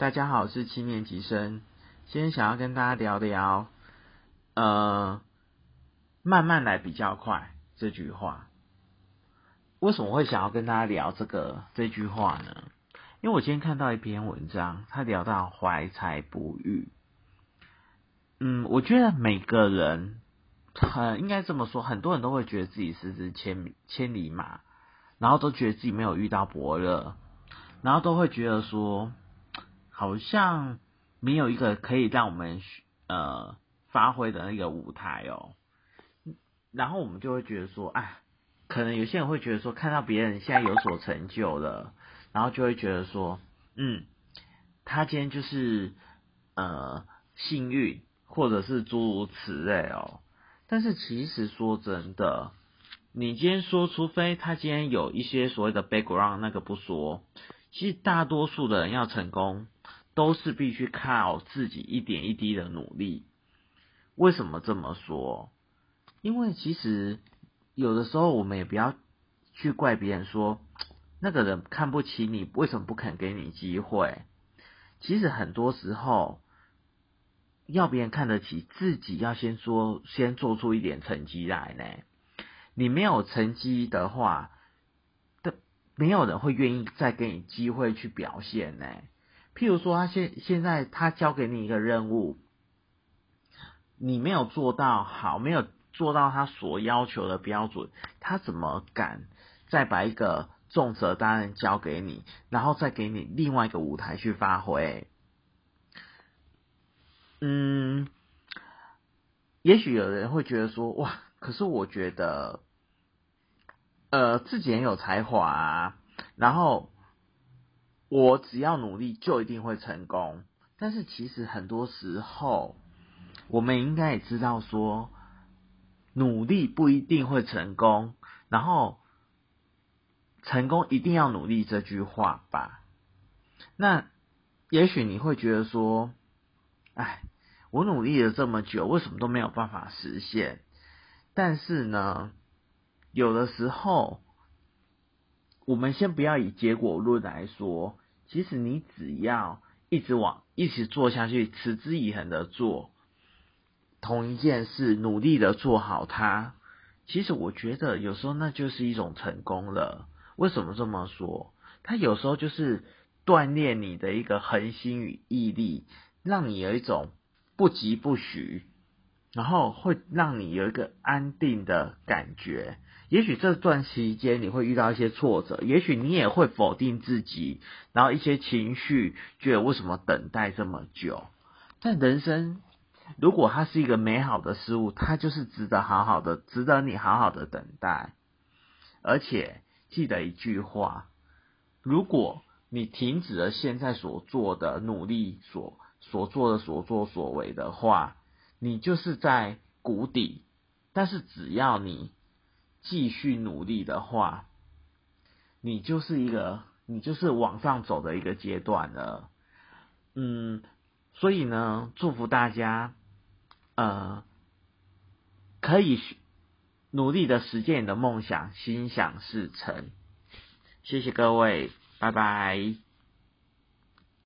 大家好，我是七年级生。今天想要跟大家聊聊，呃，慢慢来比较快这句话。为什么会想要跟大家聊这个这句话呢？因为我今天看到一篇文章，他聊到怀才不遇。嗯，我觉得每个人很应该这么说，很多人都会觉得自己是只千千里马，然后都觉得自己没有遇到伯乐，然后都会觉得说，好像没有一个可以让我们呃发挥的那个舞台哦。然后我们就会觉得说，哎，可能有些人会觉得说，看到别人现在有所成就了，然后就会觉得说，嗯，他今天就是呃幸运。或者是诸如此类哦，但是其实说真的，你今天说，除非他今天有一些所谓的 background，那个不说，其实大多数的人要成功，都是必须靠自己一点一滴的努力。为什么这么说？因为其实有的时候我们也不要去怪别人说那个人看不起你，为什么不肯给你机会？其实很多时候。要别人看得起自己，要先说，先做出一点成绩来呢。你没有成绩的话，的没有人会愿意再给你机会去表现呢。譬如说，他现现在他交给你一个任务，你没有做到好，没有做到他所要求的标准，他怎么敢再把一个重责大任交给你，然后再给你另外一个舞台去发挥？嗯，也许有人会觉得说，哇，可是我觉得，呃，自己很有才华，然后我只要努力就一定会成功。但是其实很多时候，我们应该也知道说，努力不一定会成功，然后成功一定要努力这句话吧。那也许你会觉得说，哎。我努力了这么久，为什么都没有办法实现？但是呢，有的时候，我们先不要以结果论来说，其实你只要一直往一直做下去，持之以恒的做同一件事，努力的做好它，其实我觉得有时候那就是一种成功了。为什么这么说？它有时候就是锻炼你的一个恒心与毅力，让你有一种。不急不徐，然后会让你有一个安定的感觉。也许这段期间你会遇到一些挫折，也许你也会否定自己，然后一些情绪，觉得为什么等待这么久？但人生如果它是一个美好的事物，它就是值得好好的，值得你好好的等待。而且记得一句话：如果你停止了现在所做的努力，所所做的所作所为的话，你就是在谷底。但是只要你继续努力的话，你就是一个，你就是往上走的一个阶段了。嗯，所以呢，祝福大家，呃，可以努力的实现你的梦想，心想事成。谢谢各位，拜拜。